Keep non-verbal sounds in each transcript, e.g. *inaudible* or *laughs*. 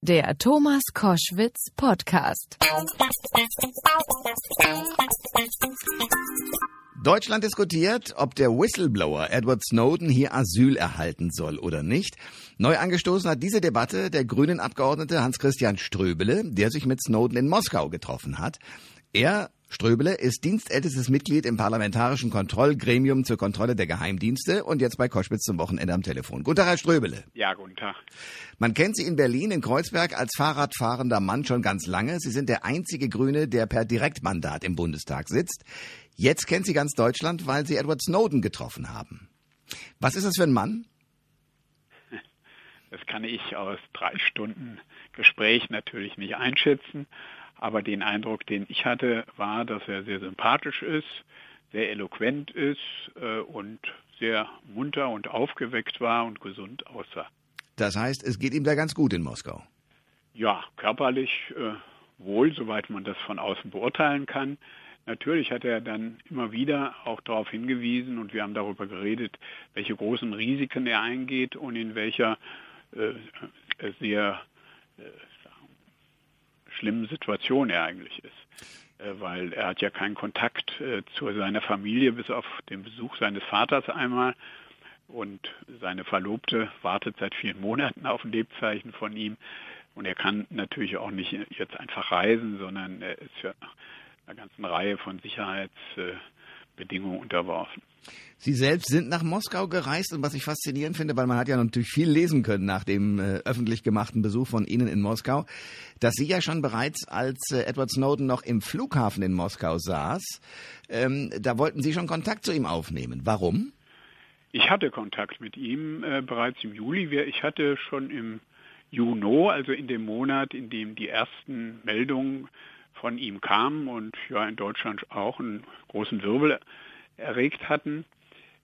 Der Thomas Koschwitz Podcast. Deutschland diskutiert, ob der Whistleblower Edward Snowden hier Asyl erhalten soll oder nicht. Neu angestoßen hat diese Debatte der grünen Abgeordnete Hans-Christian Ströbele, der sich mit Snowden in Moskau getroffen hat. Er Ströbele ist dienstältestes Mitglied im parlamentarischen Kontrollgremium zur Kontrolle der Geheimdienste und jetzt bei Koschwitz zum Wochenende am Telefon. Guten Tag, Herr Ströbele. Ja, guten Tag. Man kennt Sie in Berlin, in Kreuzberg, als Fahrradfahrender Mann schon ganz lange. Sie sind der einzige Grüne, der per Direktmandat im Bundestag sitzt. Jetzt kennt Sie ganz Deutschland, weil Sie Edward Snowden getroffen haben. Was ist das für ein Mann? Das kann ich aus drei Stunden Gespräch natürlich nicht einschätzen. Aber den Eindruck, den ich hatte, war, dass er sehr sympathisch ist, sehr eloquent ist äh, und sehr munter und aufgeweckt war und gesund aussah. Das heißt, es geht ihm da ganz gut in Moskau. Ja, körperlich äh, wohl, soweit man das von außen beurteilen kann. Natürlich hat er dann immer wieder auch darauf hingewiesen und wir haben darüber geredet, welche großen Risiken er eingeht und in welcher äh, sehr äh, schlimmen Situation er eigentlich ist. Äh, weil er hat ja keinen Kontakt äh, zu seiner Familie bis auf den Besuch seines Vaters einmal. Und seine Verlobte wartet seit vielen Monaten auf ein Lebzeichen von ihm. Und er kann natürlich auch nicht jetzt einfach reisen, sondern er ist ja einer ganzen Reihe von Sicherheitsbedingungen unterworfen. Sie selbst sind nach Moskau gereist und was ich faszinierend finde, weil man hat ja natürlich viel lesen können nach dem äh, öffentlich gemachten Besuch von Ihnen in Moskau, dass Sie ja schon bereits als äh, Edward Snowden noch im Flughafen in Moskau saß, ähm, da wollten Sie schon Kontakt zu ihm aufnehmen. Warum? Ich hatte Kontakt mit ihm äh, bereits im Juli. Ich hatte schon im Juni, also in dem Monat, in dem die ersten Meldungen von ihm kamen und ja in Deutschland auch einen großen Wirbel erregt hatten,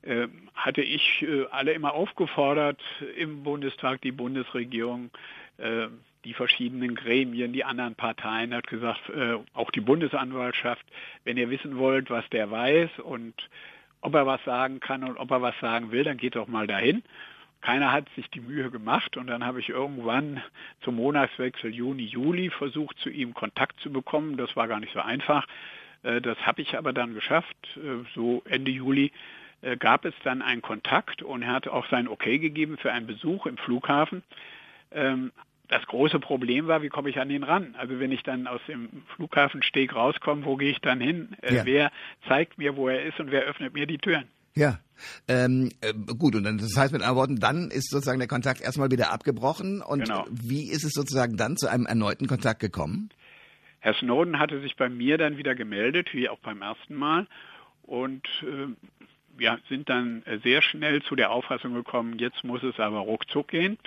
äh, hatte ich äh, alle immer aufgefordert, im Bundestag die Bundesregierung, äh, die verschiedenen Gremien, die anderen Parteien, hat gesagt, auch die Bundesanwaltschaft, wenn ihr wissen wollt, was der weiß und ob er was sagen kann und ob er was sagen will, dann geht doch mal dahin. Keiner hat sich die Mühe gemacht und dann habe ich irgendwann zum Monatswechsel Juni, Juli versucht, zu ihm Kontakt zu bekommen. Das war gar nicht so einfach. Das habe ich aber dann geschafft. So Ende Juli äh, gab es dann einen Kontakt und er hat auch sein Okay gegeben für einen Besuch im Flughafen. Ähm, das große Problem war, wie komme ich an ihn ran? Also wenn ich dann aus dem Flughafensteg rauskomme, wo gehe ich dann hin? Äh, ja. Wer zeigt mir, wo er ist und wer öffnet mir die Türen? Ja, ähm, äh, gut, und dann, das heißt mit anderen Worten, dann ist sozusagen der Kontakt erstmal wieder abgebrochen. Und genau. wie ist es sozusagen dann zu einem erneuten Kontakt gekommen? Herr Snowden hatte sich bei mir dann wieder gemeldet, wie auch beim ersten Mal. Und äh, wir sind dann sehr schnell zu der Auffassung gekommen, jetzt muss es aber ruckzuck gehen.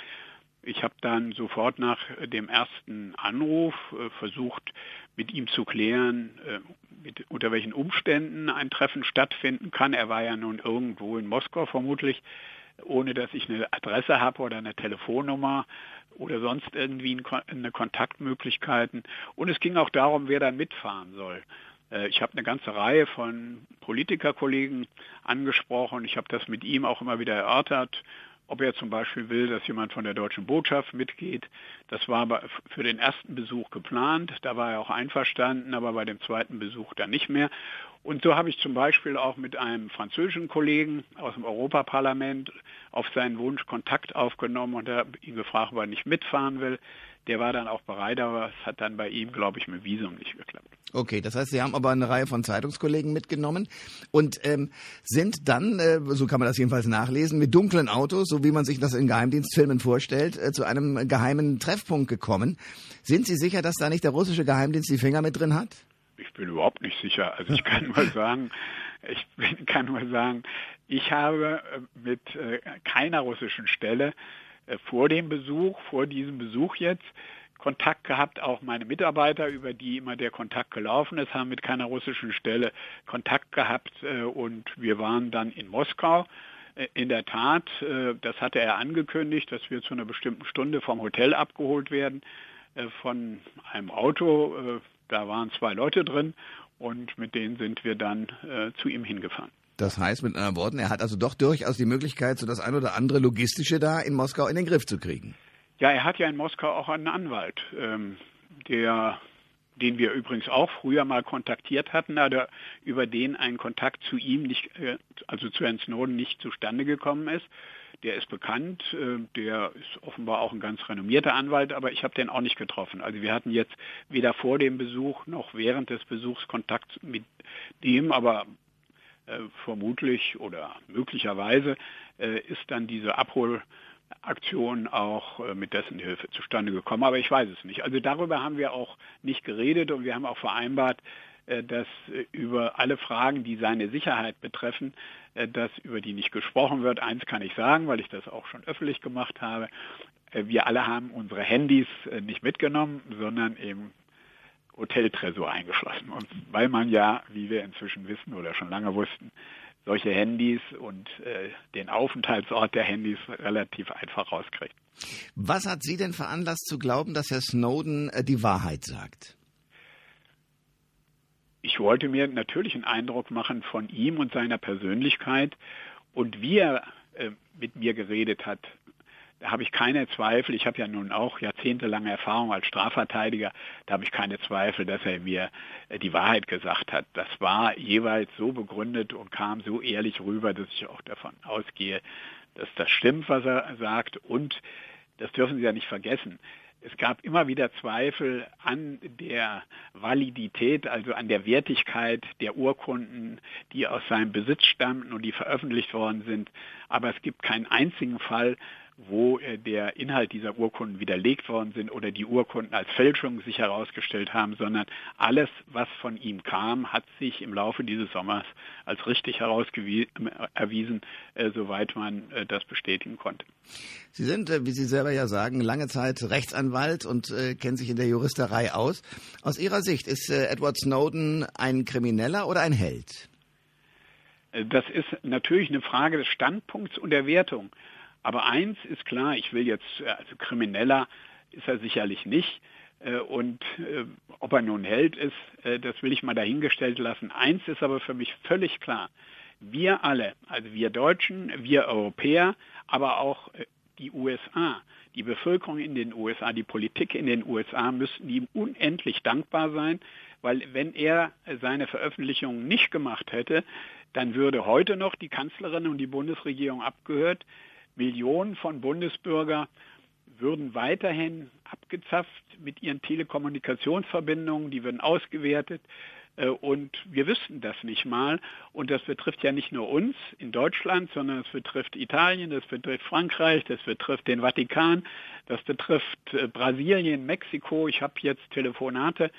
Ich habe dann sofort nach dem ersten Anruf äh, versucht, mit ihm zu klären, äh, mit, unter welchen Umständen ein Treffen stattfinden kann. Er war ja nun irgendwo in Moskau vermutlich, ohne dass ich eine Adresse habe oder eine Telefonnummer oder sonst irgendwie eine Kontaktmöglichkeiten. Und es ging auch darum, wer dann mitfahren soll. Äh, ich habe eine ganze Reihe von Politikerkollegen angesprochen. Ich habe das mit ihm auch immer wieder erörtert, ob er zum Beispiel will, dass jemand von der deutschen Botschaft mitgeht. Das war für den ersten Besuch geplant. Da war er auch einverstanden, aber bei dem zweiten Besuch dann nicht mehr. Und so habe ich zum Beispiel auch mit einem französischen Kollegen aus dem Europaparlament auf seinen Wunsch Kontakt aufgenommen und habe ihn gefragt, ob er nicht mitfahren will. Der war dann auch bereit, aber es hat dann bei ihm, glaube ich, mit Visum nicht geklappt. Okay, das heißt, Sie haben aber eine Reihe von Zeitungskollegen mitgenommen und ähm, sind dann, äh, so kann man das jedenfalls nachlesen, mit dunklen Autos, so wie man sich das in Geheimdienstfilmen vorstellt, äh, zu einem geheimen Treffpunkt gekommen. Sind Sie sicher, dass da nicht der russische Geheimdienst die Finger mit drin hat? Ich bin überhaupt nicht sicher. Also ich kann nur sagen, ich kann nur sagen, ich habe äh, mit äh, keiner russischen Stelle äh, vor dem Besuch, vor diesem Besuch jetzt, Kontakt gehabt, auch meine Mitarbeiter, über die immer der Kontakt gelaufen ist, haben mit keiner russischen Stelle Kontakt gehabt äh, und wir waren dann in Moskau. Äh, in der Tat, das hatte er angekündigt, dass wir zu einer bestimmten Stunde vom Hotel abgeholt werden von einem Auto. Da waren zwei Leute drin und mit denen sind wir dann zu ihm hingefahren. Das heißt mit anderen Worten, er hat also doch durchaus die Möglichkeit, so das ein oder andere Logistische da in Moskau in den Griff zu kriegen. Ja, er hat ja in Moskau auch einen Anwalt, ähm, der den wir übrigens auch früher mal kontaktiert hatten, aber über den ein Kontakt zu ihm nicht, äh, also zu Herrn Snowden nicht zustande gekommen ist. Der ist bekannt, äh, der ist offenbar auch ein ganz renommierter Anwalt, aber ich habe den auch nicht getroffen. Also wir hatten jetzt weder vor dem Besuch noch während des Besuchs Kontakt mit dem, aber äh, vermutlich oder möglicherweise ist dann diese Abhol Aktion auch äh, mit dessen Hilfe zustande gekommen. Aber ich weiß es nicht. Also darüber haben wir auch nicht geredet und wir haben auch vereinbart, äh, dass äh, über alle Fragen, die seine Sicherheit betreffen, dass über die nicht gesprochen wird. Eins kann ich sagen, weil ich das auch schon öffentlich gemacht habe. Wir alle haben unsere Handys nicht mitgenommen, sondern im Hoteltresor eingeschlossen. Und weil man ja, wie wir inzwischen wissen oder schon lange wussten, solche Handys und äh, den Aufenthaltsort der Handys relativ einfach rauskriegt. Was hat Sie denn veranlasst zu glauben, dass Herr Snowden äh, die Wahrheit sagt? Ich wollte mir natürlich einen Eindruck machen von ihm und seiner Persönlichkeit und wie er äh, mit mir geredet hat, da habe ich keine Zweifel. Ich habe ja nun auch jahrzehntelange Erfahrung als Strafverteidiger. Da habe ich keine Zweifel, dass er mir die Wahrheit gesagt hat. Das war jeweils so begründet und kam so ehrlich rüber, dass ich auch davon ausgehe, dass das stimmt, was er sagt. Und das dürfen Sie ja nicht vergessen. Es gab immer wieder Zweifel an der Validität, also an der Wertigkeit der Urkunden, die aus seinem Besitz stammten und die veröffentlicht worden sind. Aber es gibt keinen einzigen Fall, wo äh, der Inhalt dieser Urkunden widerlegt worden sind oder die Urkunden als Fälschung sich herausgestellt haben, sondern alles, was von ihm kam, hat sich im Laufe dieses Sommers als richtig herausgewiesen, äh, soweit man äh, das bestätigen konnte. Sie sind, wie Sie selber ja sagen, lange Zeit Rechtsanwalt und kennen sich in der Juristerei aus. Aus Ihrer Sicht ist Edward Snowden ein Krimineller oder ein Held? Das ist natürlich eine Frage des Standpunkts und der Wertung. Aber eins ist klar, ich will jetzt, äh, also Krimineller ist er sicherlich nicht. Äh, und äh, ob er nun Held ist, das will ich mal dahingestellt lassen. Eins ist aber für mich völlig klar. Wir alle, also wir Deutschen, wir Europäer, aber auch die USA, die Bevölkerung in den USA, die Politik in den USA müssten ihm unendlich dankbar sein, weil wenn er seine Veröffentlichungen nicht gemacht hätte, dann würde heute noch die Kanzlerin und die Bundesregierung abgehört. Millionen von Bundesbürger würden weiterhin abgezapft mit ihren Telekommunikationsverbindungen, die würden ausgewertet. Äh, und wir wüssten das nicht mal. Und das betrifft ja nicht nur uns in Deutschland, sondern es betrifft Italien, das betrifft Frankreich, das betrifft den Vatikan, das betrifft äh, Brasilien, Mexiko. Ich habe jetzt Telefonate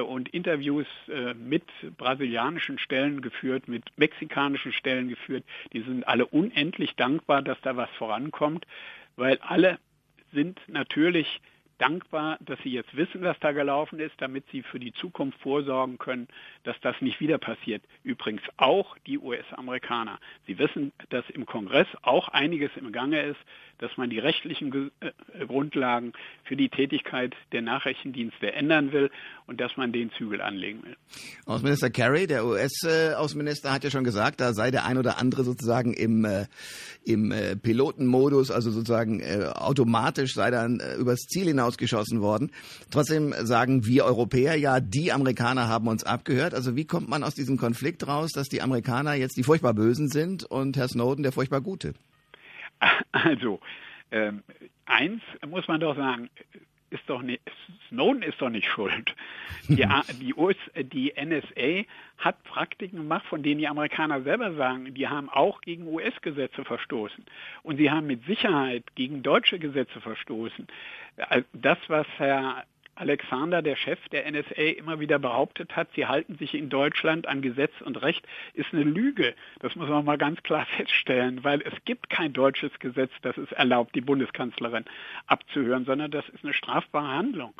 und Interviews äh, mit brasilianischen Stellen geführt, mit mexikanischen Stellen geführt. Die sind alle unendlich dankbar, dass da was vorankommt, weil alle sind natürlich dankbar, dass Sie jetzt wissen, was da gelaufen ist, damit Sie für die Zukunft vorsorgen können, dass das nicht wieder passiert. Übrigens auch die US-Amerikaner. Sie wissen, dass im Kongress auch einiges im Gange ist, dass man die rechtlichen äh, Grundlagen für die Tätigkeit der Nachrichtendienste ändern will und dass man den Zügel anlegen will. Außenminister Kerry, der US-Außenminister, hat ja schon gesagt, da sei der ein oder andere sozusagen im, äh, im äh, Pilotenmodus, also sozusagen automatisch sei dann übers Ziel hinausgeschossen worden. Trotzdem sagen wir Europäer ja, die Amerikaner haben uns abgehört. Also wie kommt man aus diesem Konflikt raus, dass die Amerikaner jetzt die furchtbar Bösen sind und Herr Snowden der furchtbar Gute? *laughs* Also, ähm, eins muss man doch sagen, ist doch nicht, Snowden ist doch nicht schuld. Die, *laughs* die, US, die NSA hat Praktiken gemacht, von denen die Amerikaner selber sagen, die haben auch gegen US-Gesetze verstoßen. Und sie haben mit Sicherheit gegen deutsche Gesetze verstoßen. Äh, das, was Herr Alexander, der Chef der NSA, immer wieder behauptet hat, sie halten sich in Deutschland an Gesetz und Recht, ist eine Lüge. Das muss man mal ganz klar *laughs* feststellen, weil es gibt kein deutsches Gesetz, das es erlaubt, die Bundeskanzlerin abzuhören, sondern das ist eine strafbare Handlung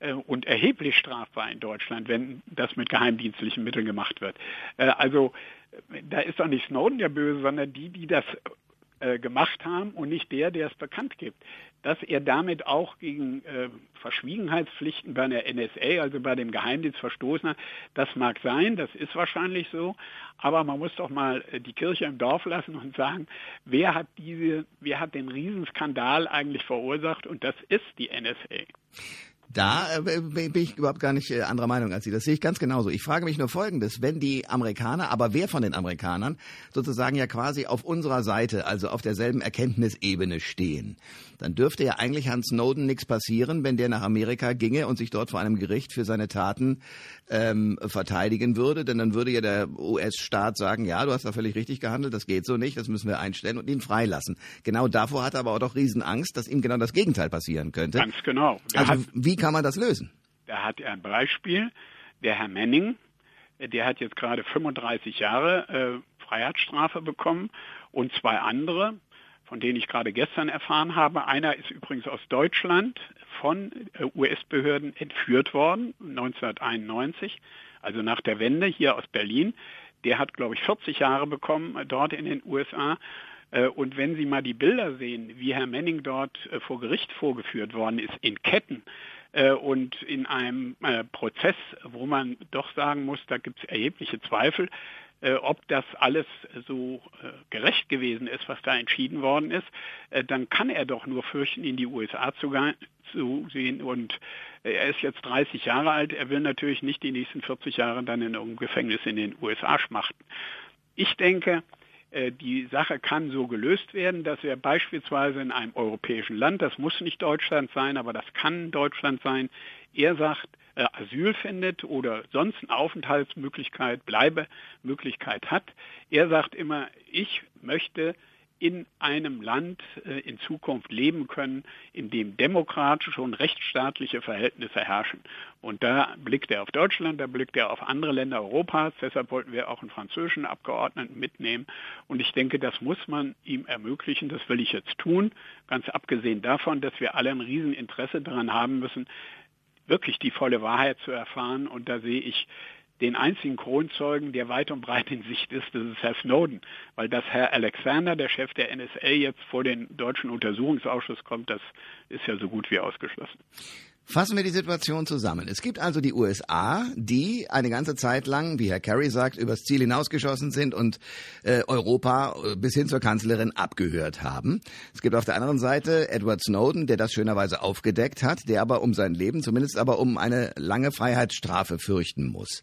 äh, und erheblich strafbar in Deutschland, wenn das mit geheimdienstlichen Mitteln gemacht wird. Äh, also da ist doch nicht Snowden der Böse, sondern die, die das äh, gemacht haben und nicht der, der es bekannt gibt. dass er damit auch gegen äh, Verschwiegenheitspflichten bei der NSA, also bei dem Geheimdienst verstoßen hat. Das mag sein, das ist wahrscheinlich so, aber man muss doch mal äh, die Kirche im Dorf lassen und sagen, wer hat diese, wer hat den Riesenskandal eigentlich verursacht und das ist die NSA. Da äh, bin ich überhaupt gar nicht äh, anderer Meinung als Sie. Das sehe ich ganz genauso. Ich frage mich nur Folgendes. Wenn die Amerikaner, aber wer von den Amerikanern, sozusagen ja quasi auf unserer Seite, also auf derselben Erkenntnisebene stehen, dann dürfte ja eigentlich Hans Snowden nichts passieren, wenn der nach Amerika ginge und sich dort vor einem Gericht für seine Taten ähm, verteidigen würde. Denn dann würde ja der US-Staat sagen, ja, du hast da völlig richtig gehandelt, das geht so nicht, das müssen wir einstellen und ihn freilassen. Genau davor hat er aber auch doch Riesenangst, dass ihm genau das Gegenteil passieren könnte. Ganz genau. Der also wie kann man das lösen? Da hat er ein Beispiel, der Herr Manning, der hat jetzt gerade 35 Jahre äh, Freiheitsstrafe bekommen und zwei andere, von denen ich gerade gestern erfahren habe. Einer ist übrigens aus Deutschland von äh, US-Behörden entführt worden, 1991, also nach der Wende hier aus Berlin. Der hat, glaube ich, 40 Jahre bekommen äh, dort in den USA. Äh, und wenn Sie mal die Bilder sehen, wie Herr Manning dort vor Gericht vorgeführt worden ist, in Ketten, äh, und in einem äh, Prozess, wo man doch sagen muss, da gibt es erhebliche Zweifel, äh, ob das alles so gerecht gewesen ist, was da entschieden worden ist, dann kann er doch nur fürchten, in die USA zu, gehen. Und er ist jetzt 30 Jahre alt. Er will natürlich nicht die nächsten 40 Jahre dann in irgendeinem Gefängnis in den USA schmachten. Ich denke, äh, die Sache kann so gelöst werden, dass wir beispielsweise in einem europäischen Land, das muss nicht Deutschland sein, aber das kann Deutschland sein, er sagt, äh, Asyl findet oder sonst eine Aufenthaltsmöglichkeit, Bleibemöglichkeit hat. Er sagt immer, ich möchte in einem Land äh, in Zukunft leben können, in dem demokratische und rechtsstaatliche Verhältnisse herrschen. Und da blickt er auf Deutschland, da blickt er auf andere Länder Europas. Deshalb wollten wir auch einen französischen Abgeordneten mitnehmen. Und ich denke, das muss man ihm ermöglichen. Das will ich jetzt tun. Ganz abgesehen davon, dass wir alle ein Rieseninteresse daran haben müssen, wirklich die volle Wahrheit zu erfahren. Und da sehe ich den einzigen Kronzeugen, der weit und breit in Sicht ist, das ist Herr Snowden. Weil dass Herr Alexander, der Chef der NSA, jetzt vor den deutschen Untersuchungsausschuss kommt, das ist ja so gut wie ausgeschlossen. Fassen wir die Situation zusammen. Es gibt also die USA, die eine ganze Zeit lang, wie Herr Kerry sagt, übers Ziel hinausgeschossen sind und äh, Europa äh, bis hin zur Kanzlerin abgehört haben. Es gibt auf der anderen Seite Edward Snowden, der das schönerweise aufgedeckt hat, der aber um sein Leben, zumindest aber um eine lange Freiheitsstrafe fürchten muss.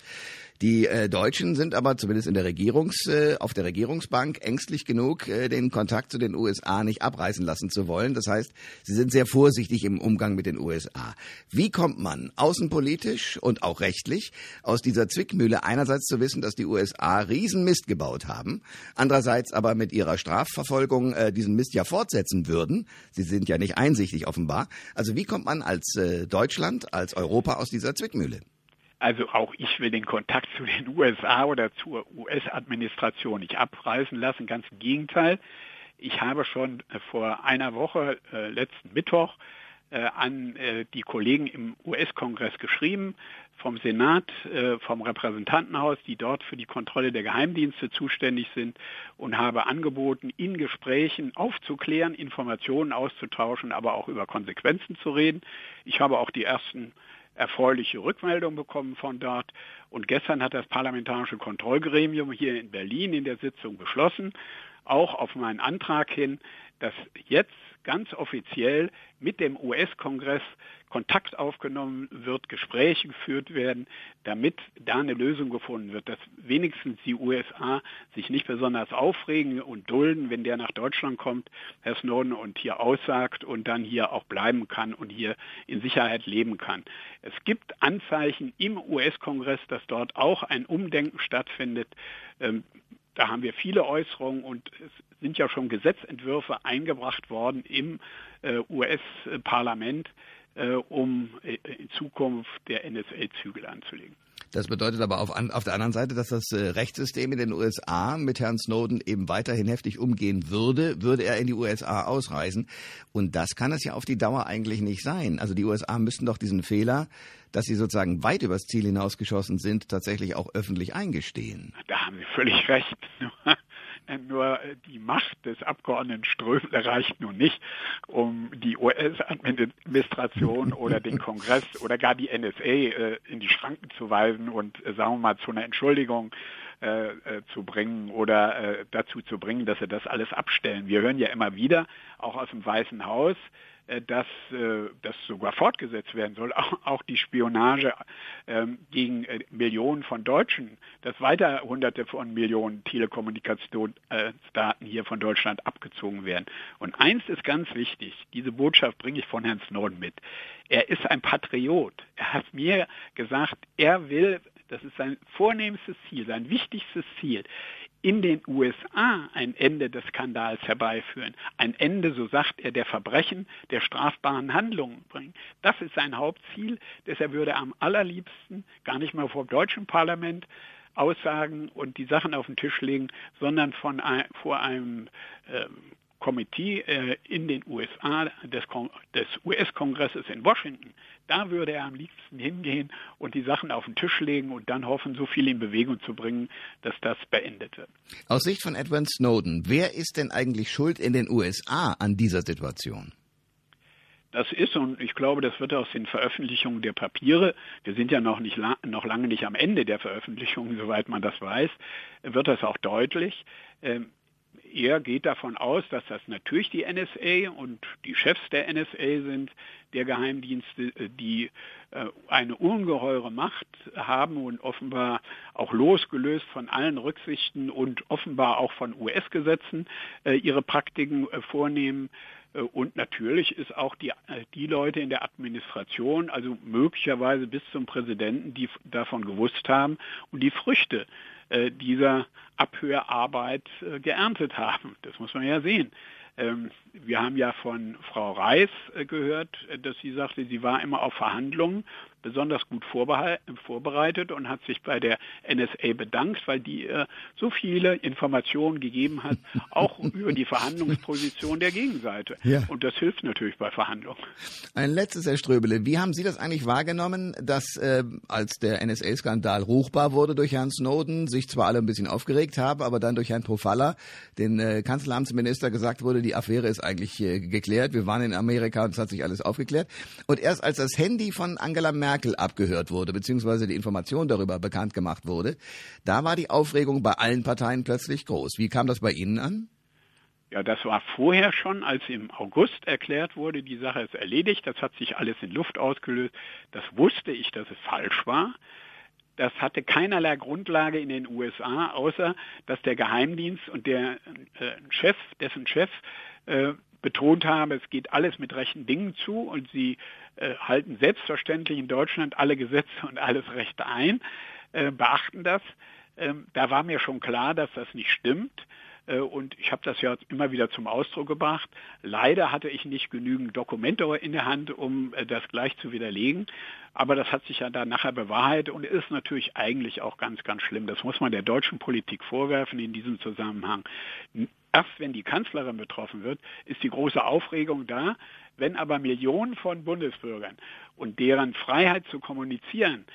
Die äh, Deutschen sind aber zumindest in der Regierungs, äh, auf der Regierungsbank ängstlich genug, äh, den Kontakt zu den USA nicht abreißen lassen zu wollen. Das heißt, sie sind sehr vorsichtig im Umgang mit den USA. Wie kommt man außenpolitisch und auch rechtlich aus dieser Zwickmühle einerseits zu wissen, dass die USA Riesenmist gebaut haben, andererseits aber mit ihrer Strafverfolgung äh, diesen Mist ja fortsetzen würden. Sie sind ja nicht einsichtig offenbar. Also wie kommt man als äh, Deutschland, als Europa aus dieser Zwickmühle? Also auch ich will den Kontakt zu den *laughs* USA oder zur US-Administration nicht abreißen lassen, ganz im Gegenteil. Ich habe schon äh, vor einer Woche, äh, letzten Mittwoch, äh, an äh, die Kollegen im US-Kongress geschrieben, vom Senat, äh, vom Repräsentantenhaus, die dort für die Kontrolle der Geheimdienste zuständig sind und habe angeboten, in Gesprächen aufzuklären, Informationen auszutauschen, aber auch über Konsequenzen zu reden. Ich habe auch die ersten erfreuliche Rückmeldung bekommen von dort. Und gestern hat das Parlamentarische Kontrollgremium hier in Berlin in der Sitzung beschlossen, auch auf meinen Antrag hin, dass jetzt ganz offiziell mit dem US-Kongress Kontakt aufgenommen wird, Gespräche geführt werden, damit da eine Lösung gefunden wird, dass wenigstens die USA sich nicht besonders aufregen und dulden, wenn der nach Deutschland kommt, Herr Snowden, und hier aussagt und dann hier auch bleiben kann und hier in Sicherheit leben kann. Es gibt Anzeichen im US-Kongress, dass dort auch ein Umdenken stattfindet. Da haben wir viele Äußerungen und es sind ja schon Gesetzentwürfe eingebracht worden im äh, US-Parlament, äh, um äh, in Zukunft der NSA Zügel anzulegen. Das bedeutet aber auf, auf, der anderen Seite, dass das äh, Rechtssystem in den USA mit Herrn Snowden eben weiterhin heftig umgehen würde, würde er in die USA ausreisen. Und das kann es ja auf die Dauer eigentlich nicht sein. Also die USA müssten doch diesen Fehler, dass sie sozusagen weit übers Ziel hinausgeschossen sind, tatsächlich auch öffentlich eingestehen. Da haben Sie völlig recht. Nur die Macht des Abgeordneten Ströbele reicht nun nicht, um die US-Administration oder den *laughs* Kongress oder gar die NSA äh, in die Schranken zu weisen und, äh, sagen wir mal, zu einer Entschuldigung äh, äh, zu bringen oder äh, dazu zu bringen, dass sie das alles abstellen. Wir hören ja immer wieder, auch aus dem Weißen Haus, äh, dass äh, das sogar fortgesetzt werden soll, *laughs* auch die Spionage ähm, gegen äh, Millionen von Deutschen, dass weiter Hunderte von Millionen Telekommunikationsdaten hier von Deutschland abgezogen werden. Und eins ist ganz wichtig, diese Botschaft bringe ich von Herrn Snowden mit. Er ist ein Patriot. Er hat mir gesagt, er will das ist sein vornehmstes Ziel, sein wichtigstes Ziel in den USA ein Ende des Skandals herbeiführen, ein Ende, so sagt er, der Verbrechen, der strafbaren Handlungen bringen. Das ist sein Hauptziel. Würde er am allerliebsten gar nicht mal vor dem deutschen Parlament aussagen und die Sachen auf den Tisch legen, sondern von, vor einem äh, Komitee äh, in den USA des, des US-Kongresses in Washington. Da würde er am liebsten hingehen und die Sachen auf den Tisch legen und dann hoffen, so viel in Bewegung zu bringen, dass das beendet wird. Aus Sicht von Edward Snowden, wer ist denn eigentlich schuld in den USA an dieser Situation? Das ist, und ich glaube, das wird aus den Veröffentlichungen der Papiere, wir sind ja noch, nicht, noch lange nicht am Ende der Veröffentlichungen, soweit man das weiß, wird das auch deutlich. Er geht davon aus, dass das natürlich die NSA und die Chefs der NSA sind, der Geheimdienste, äh, die äh, eine ungeheure Macht haben und offenbar auch losgelöst von allen Rücksichten und offenbar auch von US-Gesetzen äh, ihre Praktiken vornehmen. Und natürlich ist auch die, die Leute in der Administration, also möglicherweise bis zum Präsidenten, die davon gewusst haben und die Früchte äh, dieser Abhörarbeit äh, geerntet haben. Das muss man ja sehen. Ähm, wir haben ja von Frau Reis äh, gehört, dass sie sagte, sie war immer auf Verhandlungen besonders gut vorbereitet und hat sich bei der NSA bedankt, weil die ihr so viele Informationen gegeben hat, *laughs* auch über die Verhandlungsposition der Gegenseite. Ja. Und das hilft natürlich bei Verhandlungen. Ein letztes, Herr Ströbele. Wie haben Sie das eigentlich wahrgenommen, dass äh, als der NSA-Skandal ruchbar wurde durch Herrn Snowden, sich zwar alle ein bisschen aufgeregt haben, aber dann durch Herrn Profalla, den äh, Kanzleramtsminister, gesagt wurde, die Affäre ist eigentlich äh, geklärt. Wir waren in Amerika und es hat sich alles aufgeklärt. Und erst als das Handy von Angela Merkel abgehört wurde, beziehungsweise die Information darüber bekannt gemacht wurde, da war die Aufregung bei allen Parteien plötzlich groß. Wie kam das bei Ihnen an? Ja, das war vorher schon, als im August erklärt wurde, die Sache ist erledigt, das hat sich alles in Luft ausgelöst. Das wusste ich, dass es falsch war. Das hatte keinerlei Grundlage in den USA, außer dass der Geheimdienst und der äh, Chef, dessen Chef äh, betont habe, es geht alles mit rechten Dingen zu und sie äh, halten selbstverständlich in Deutschland alle Gesetze und alles Rechte ein, äh, beachten das. Ähm, da war mir schon klar, dass das nicht stimmt. Äh, und ich habe das ja immer wieder zum Ausdruck gebracht. Leider hatte ich nicht genügend Dokumente in der Hand, um äh, das gleich zu widerlegen. Aber das hat sich ja dann nachher bewahrheitet und ist natürlich eigentlich auch ganz, ganz schlimm. Das muss man der deutschen Politik vorwerfen in diesem Zusammenhang. Erst wenn die Kanzlerin betroffen wird, ist die große Aufregung da. Wenn aber Millionen von Bundesbürgern und deren Freiheit zu kommunizieren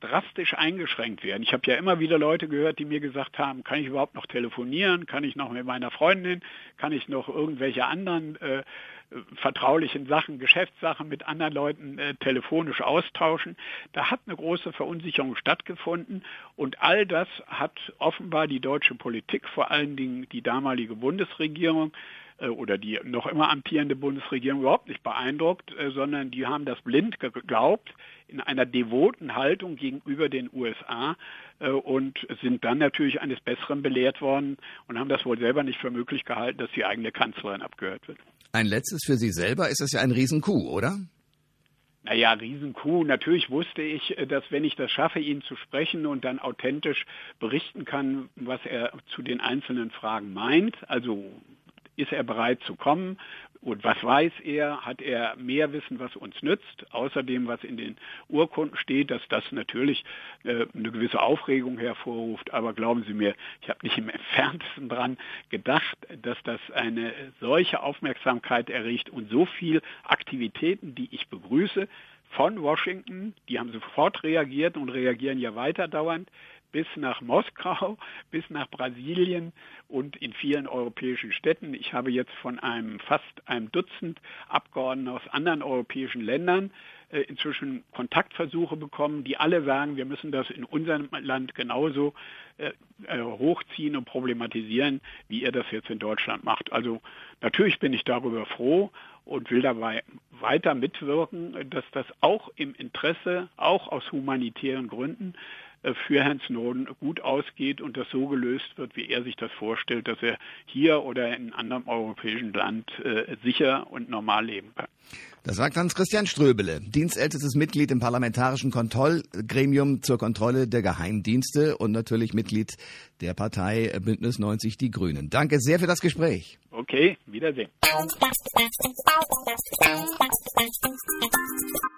drastisch eingeschränkt werden. Ich habe ja immer wieder Leute gehört, die mir gesagt haben, kann ich überhaupt noch telefonieren, kann ich noch mit meiner Freundin, kann ich noch irgendwelche anderen äh, vertraulichen Sachen, Geschäftssachen mit anderen Leuten äh, telefonisch austauschen. Da hat eine große Verunsicherung stattgefunden und all das hat offenbar die deutsche Politik, vor allen Dingen die damalige Bundesregierung, oder die noch immer amtierende Bundesregierung überhaupt nicht beeindruckt, äh, sondern die haben das blind geglaubt in einer devoten Haltung gegenüber den USA äh, und sind dann natürlich eines Besseren belehrt worden und haben das wohl selber nicht für möglich gehalten, dass die eigene Kanzlerin abgehört wird. Ein letztes für Sie selber ist das ja ein Riesenkuh, oder? Naja, Riesenkuh. Natürlich wusste ich, dass wenn ich das schaffe, ihn zu sprechen und dann authentisch berichten kann, was er zu den einzelnen Fragen meint, also ist er bereit zu kommen? Und was weiß er? Hat er mehr Wissen, was uns nützt? Außerdem, was in den Urkunden steht, dass das natürlich äh, eine gewisse Aufregung hervorruft. Aber glauben Sie mir, ich habe nicht im entferntesten dran gedacht, dass das eine solche Aufmerksamkeit erregt und so viel Aktivitäten, die ich begrüße, von Washington, die haben sofort reagiert und reagieren ja weiter dauernd, bis nach Moskau, *laughs* bis nach Brasilien und in vielen europäischen Städten. Ich habe jetzt von einem fast einem Dutzend Abgeordneten aus anderen europäischen Ländern äh, inzwischen Kontaktversuche bekommen, die alle sagen, wir müssen das in unserem Land genauso äh, äh, hochziehen und problematisieren, wie ihr das jetzt in Deutschland macht. Also natürlich bin ich darüber froh und will dabei weiter mitwirken, dass das auch im Interesse, auch aus humanitären Gründen, für Herrn Snowden gut ausgeht und das so gelöst wird, wie er sich das vorstellt, dass er hier oder in einem anderen europäischen Land äh, sicher und normal leben kann. Das sagt Hans-Christian Ströbele, dienstältestes Mitglied im parlamentarischen Kontrollgremium zur Kontrolle der Geheimdienste und natürlich Mitglied der Partei Bündnis 90 Die Grünen. Danke sehr für das Gespräch. Okay, Wiedersehen.